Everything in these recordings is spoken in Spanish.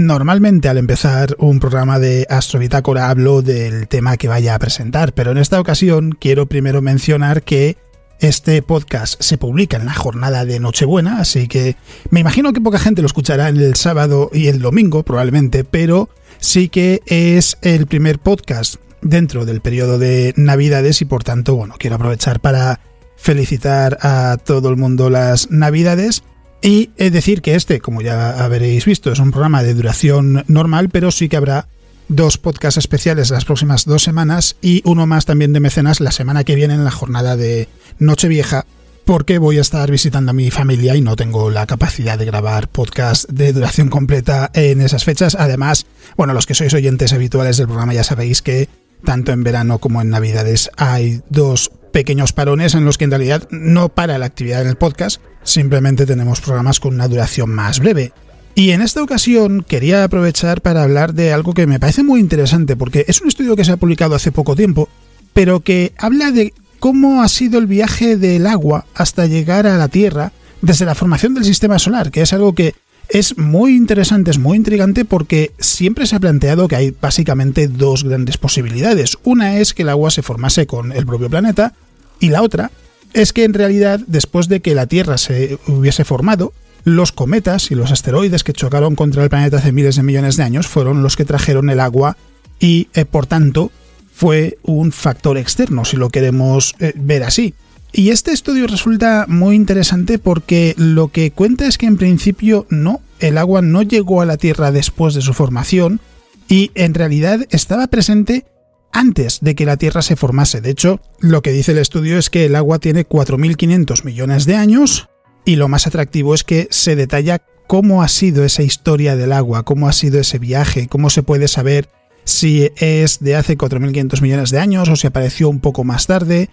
Normalmente al empezar un programa de Astrobitácora hablo del tema que vaya a presentar, pero en esta ocasión quiero primero mencionar que este podcast se publica en la jornada de Nochebuena, así que me imagino que poca gente lo escuchará el sábado y el domingo probablemente, pero sí que es el primer podcast dentro del periodo de Navidades y por tanto, bueno, quiero aprovechar para felicitar a todo el mundo las Navidades y es decir que este, como ya habréis visto, es un programa de duración normal, pero sí que habrá dos podcasts especiales las próximas dos semanas y uno más también de mecenas la semana que viene en la jornada de Nochevieja, porque voy a estar visitando a mi familia y no tengo la capacidad de grabar podcast de duración completa en esas fechas. Además, bueno, los que sois oyentes habituales del programa ya sabéis que tanto en verano como en Navidades hay dos pequeños parones en los que en realidad no para la actividad en el podcast, simplemente tenemos programas con una duración más breve. Y en esta ocasión quería aprovechar para hablar de algo que me parece muy interesante, porque es un estudio que se ha publicado hace poco tiempo, pero que habla de cómo ha sido el viaje del agua hasta llegar a la Tierra desde la formación del sistema solar, que es algo que es muy interesante, es muy intrigante porque siempre se ha planteado que hay básicamente dos grandes posibilidades. Una es que el agua se formase con el propio planeta y la otra es que en realidad después de que la Tierra se hubiese formado, los cometas y los asteroides que chocaron contra el planeta hace miles de millones de años fueron los que trajeron el agua y eh, por tanto fue un factor externo, si lo queremos eh, ver así. Y este estudio resulta muy interesante porque lo que cuenta es que en principio no, el agua no llegó a la Tierra después de su formación y en realidad estaba presente antes de que la Tierra se formase. De hecho, lo que dice el estudio es que el agua tiene 4.500 millones de años y lo más atractivo es que se detalla cómo ha sido esa historia del agua, cómo ha sido ese viaje, cómo se puede saber si es de hace 4.500 millones de años o si apareció un poco más tarde,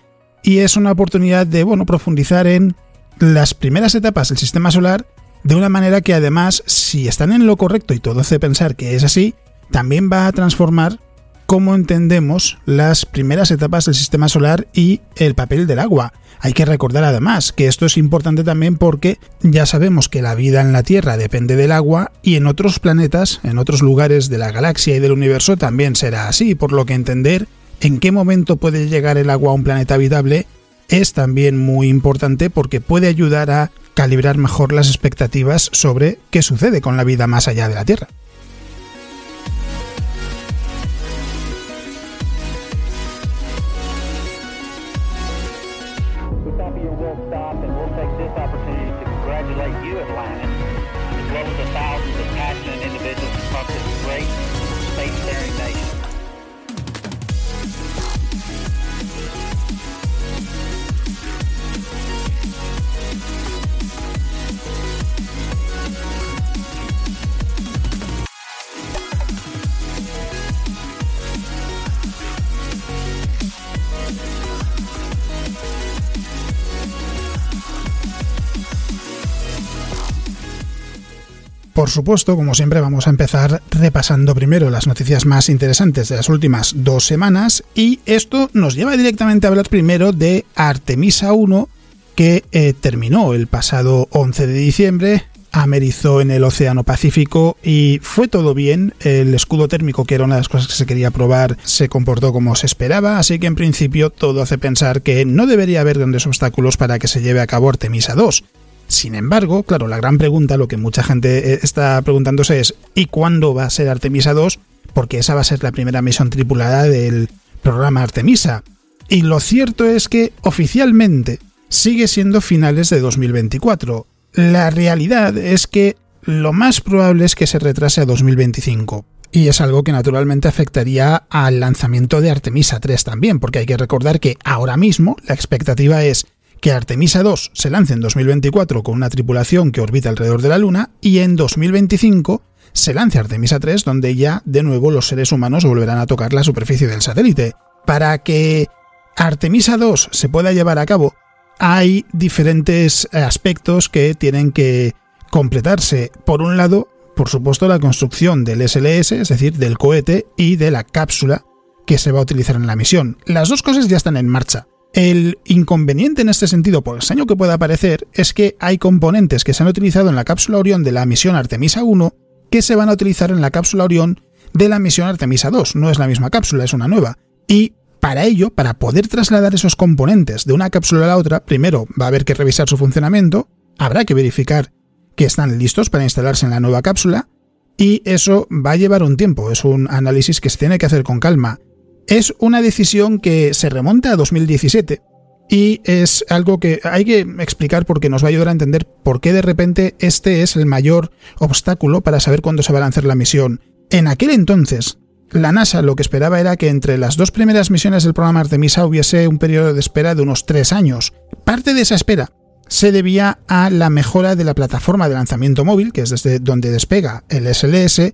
y es una oportunidad de bueno, profundizar en las primeras etapas del sistema solar de una manera que además, si están en lo correcto y todo hace pensar que es así, también va a transformar cómo entendemos las primeras etapas del sistema solar y el papel del agua. Hay que recordar además que esto es importante también porque ya sabemos que la vida en la Tierra depende del agua y en otros planetas, en otros lugares de la galaxia y del universo también será así, por lo que entender en qué momento puede llegar el agua a un planeta habitable es también muy importante porque puede ayudar a calibrar mejor las expectativas sobre qué sucede con la vida más allá de la Tierra. Por supuesto, como siempre, vamos a empezar repasando primero las noticias más interesantes de las últimas dos semanas y esto nos lleva directamente a hablar primero de Artemisa 1 que eh, terminó el pasado 11 de diciembre, amerizó en el Océano Pacífico y fue todo bien. El escudo térmico, que era una de las cosas que se quería probar, se comportó como se esperaba, así que en principio todo hace pensar que no debería haber grandes obstáculos para que se lleve a cabo Artemisa 2. Sin embargo, claro, la gran pregunta, lo que mucha gente eh, está preguntándose es ¿y cuándo va a ser Artemisa 2? Porque esa va a ser la primera misión tripulada del programa Artemisa. Y lo cierto es que oficialmente sigue siendo finales de 2024. La realidad es que lo más probable es que se retrase a 2025. Y es algo que naturalmente afectaría al lanzamiento de Artemisa 3 también, porque hay que recordar que ahora mismo la expectativa es que Artemisa 2 se lance en 2024 con una tripulación que orbita alrededor de la Luna y en 2025 se lance Artemisa 3 donde ya de nuevo los seres humanos volverán a tocar la superficie del satélite. Para que Artemisa 2 se pueda llevar a cabo, hay diferentes aspectos que tienen que completarse. Por un lado, por supuesto, la construcción del SLS, es decir, del cohete y de la cápsula que se va a utilizar en la misión. Las dos cosas ya están en marcha. El inconveniente en este sentido, por extraño que pueda parecer, es que hay componentes que se han utilizado en la cápsula Orión de la misión Artemisa 1 que se van a utilizar en la cápsula Orión de la misión Artemisa 2. No es la misma cápsula, es una nueva. Y para ello, para poder trasladar esos componentes de una cápsula a la otra, primero va a haber que revisar su funcionamiento, habrá que verificar que están listos para instalarse en la nueva cápsula, y eso va a llevar un tiempo, es un análisis que se tiene que hacer con calma. Es una decisión que se remonta a 2017 y es algo que hay que explicar porque nos va a ayudar a entender por qué de repente este es el mayor obstáculo para saber cuándo se va a lanzar la misión. En aquel entonces, la NASA lo que esperaba era que entre las dos primeras misiones del programa Artemisa hubiese un periodo de espera de unos tres años. Parte de esa espera se debía a la mejora de la plataforma de lanzamiento móvil, que es desde donde despega el SLS,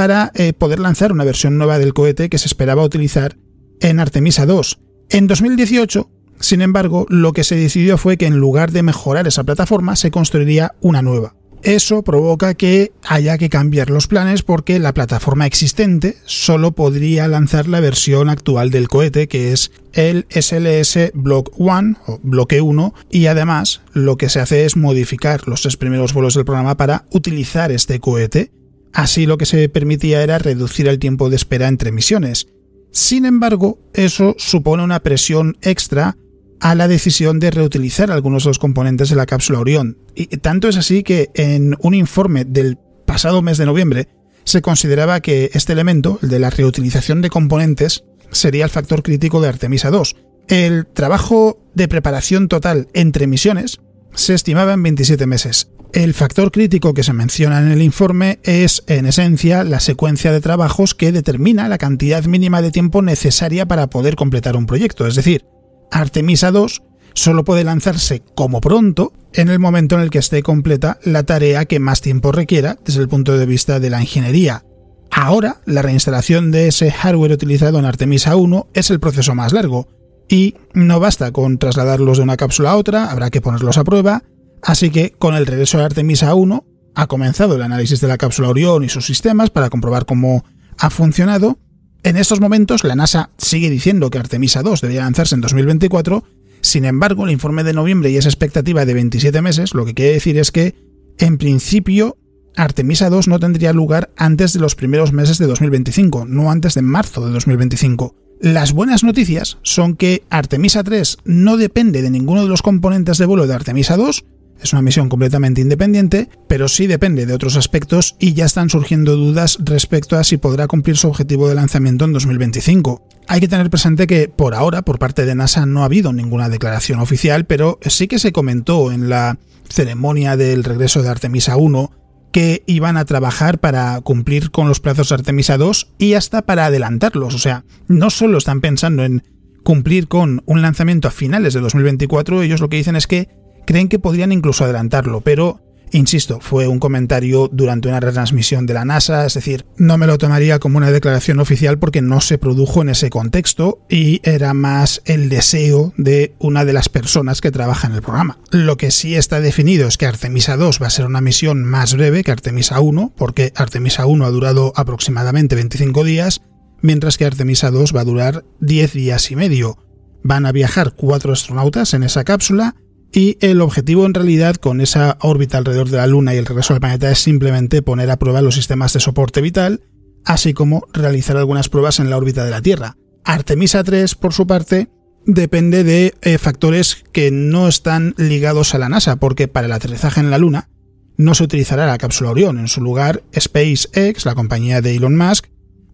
para eh, poder lanzar una versión nueva del cohete que se esperaba utilizar en Artemisa 2. En 2018, sin embargo, lo que se decidió fue que en lugar de mejorar esa plataforma, se construiría una nueva. Eso provoca que haya que cambiar los planes porque la plataforma existente solo podría lanzar la versión actual del cohete, que es el SLS Block 1 o bloque 1, y además lo que se hace es modificar los tres primeros vuelos del programa para utilizar este cohete. Así lo que se permitía era reducir el tiempo de espera entre misiones. Sin embargo, eso supone una presión extra a la decisión de reutilizar algunos de los componentes de la cápsula Orión. Y tanto es así que en un informe del pasado mes de noviembre se consideraba que este elemento, el de la reutilización de componentes, sería el factor crítico de Artemisa 2. El trabajo de preparación total entre misiones se estimaba en 27 meses. El factor crítico que se menciona en el informe es, en esencia, la secuencia de trabajos que determina la cantidad mínima de tiempo necesaria para poder completar un proyecto. Es decir, Artemisa 2 solo puede lanzarse como pronto en el momento en el que esté completa la tarea que más tiempo requiera desde el punto de vista de la ingeniería. Ahora, la reinstalación de ese hardware utilizado en Artemisa 1 es el proceso más largo, y no basta con trasladarlos de una cápsula a otra, habrá que ponerlos a prueba, así que con el regreso de Artemisa 1 ha comenzado el análisis de la cápsula Orión y sus sistemas para comprobar cómo ha funcionado, en estos momentos, la NASA sigue diciendo que Artemisa 2 debería lanzarse en 2024, sin embargo, el informe de noviembre y esa expectativa de 27 meses, lo que quiere decir es que, en principio, Artemisa 2 no tendría lugar antes de los primeros meses de 2025, no antes de marzo de 2025. Las buenas noticias son que Artemisa 3 no depende de ninguno de los componentes de vuelo de Artemisa 2, es una misión completamente independiente, pero sí depende de otros aspectos y ya están surgiendo dudas respecto a si podrá cumplir su objetivo de lanzamiento en 2025. Hay que tener presente que por ahora, por parte de NASA, no ha habido ninguna declaración oficial, pero sí que se comentó en la ceremonia del regreso de Artemisa 1 que iban a trabajar para cumplir con los plazos de Artemisa 2 y hasta para adelantarlos. O sea, no solo están pensando en cumplir con un lanzamiento a finales de 2024, ellos lo que dicen es que creen que podrían incluso adelantarlo, pero Insisto, fue un comentario durante una retransmisión de la NASA, es decir, no me lo tomaría como una declaración oficial porque no se produjo en ese contexto y era más el deseo de una de las personas que trabaja en el programa. Lo que sí está definido es que Artemisa 2 va a ser una misión más breve que Artemisa 1, porque Artemisa 1 ha durado aproximadamente 25 días, mientras que Artemisa 2 va a durar 10 días y medio. Van a viajar cuatro astronautas en esa cápsula y el objetivo en realidad con esa órbita alrededor de la Luna y el regreso al planeta es simplemente poner a prueba los sistemas de soporte vital, así como realizar algunas pruebas en la órbita de la Tierra. Artemisa 3, por su parte, depende de eh, factores que no están ligados a la NASA, porque para el aterrizaje en la Luna no se utilizará la cápsula Orión. En su lugar, SpaceX, la compañía de Elon Musk,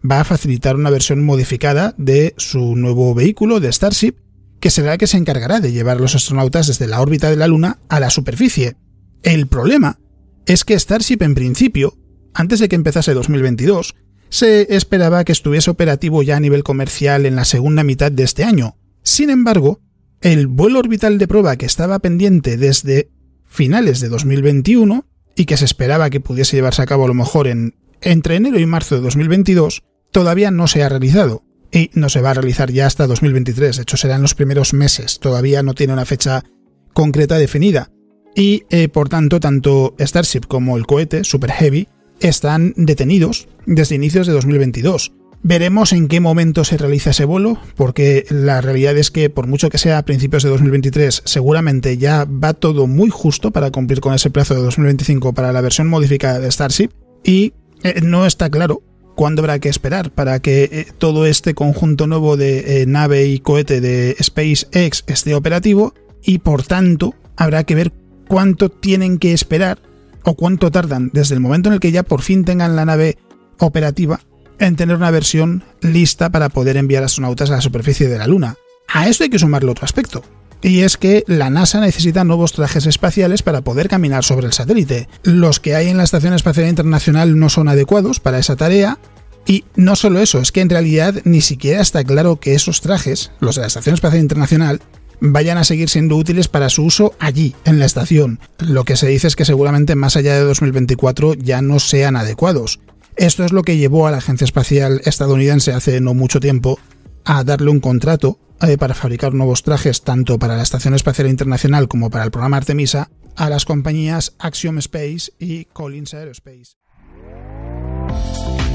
va a facilitar una versión modificada de su nuevo vehículo de Starship, que será que se encargará de llevar a los astronautas desde la órbita de la Luna a la superficie. El problema es que Starship en principio, antes de que empezase 2022, se esperaba que estuviese operativo ya a nivel comercial en la segunda mitad de este año. Sin embargo, el vuelo orbital de prueba que estaba pendiente desde finales de 2021 y que se esperaba que pudiese llevarse a cabo a lo mejor en entre enero y marzo de 2022 todavía no se ha realizado y no se va a realizar ya hasta 2023, de hecho serán los primeros meses, todavía no tiene una fecha concreta definida. Y eh, por tanto tanto Starship como el cohete Super Heavy están detenidos desde inicios de 2022. Veremos en qué momento se realiza ese vuelo, porque la realidad es que por mucho que sea a principios de 2023, seguramente ya va todo muy justo para cumplir con ese plazo de 2025 para la versión modificada de Starship. Y eh, no está claro cuándo habrá que esperar para que eh, todo este conjunto nuevo de eh, nave y cohete de SpaceX esté operativo y por tanto habrá que ver cuánto tienen que esperar o cuánto tardan desde el momento en el que ya por fin tengan la nave operativa en tener una versión lista para poder enviar astronautas a la superficie de la Luna. A esto hay que sumarle otro aspecto, y es que la NASA necesita nuevos trajes espaciales para poder caminar sobre el satélite. Los que hay en la Estación Espacial Internacional no son adecuados para esa tarea, y no solo eso, es que en realidad ni siquiera está claro que esos trajes, los de la Estación Espacial Internacional, vayan a seguir siendo útiles para su uso allí, en la estación. Lo que se dice es que seguramente más allá de 2024 ya no sean adecuados. Esto es lo que llevó a la Agencia Espacial estadounidense hace no mucho tiempo a darle un contrato eh, para fabricar nuevos trajes tanto para la Estación Espacial Internacional como para el programa Artemisa a las compañías Axiom Space y Collins Aerospace.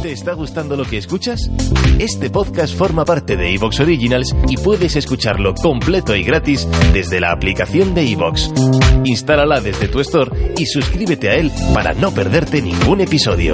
¿Te está gustando lo que escuchas? Este podcast forma parte de Evox Originals y puedes escucharlo completo y gratis desde la aplicación de Evox. Instálala desde tu store y suscríbete a él para no perderte ningún episodio.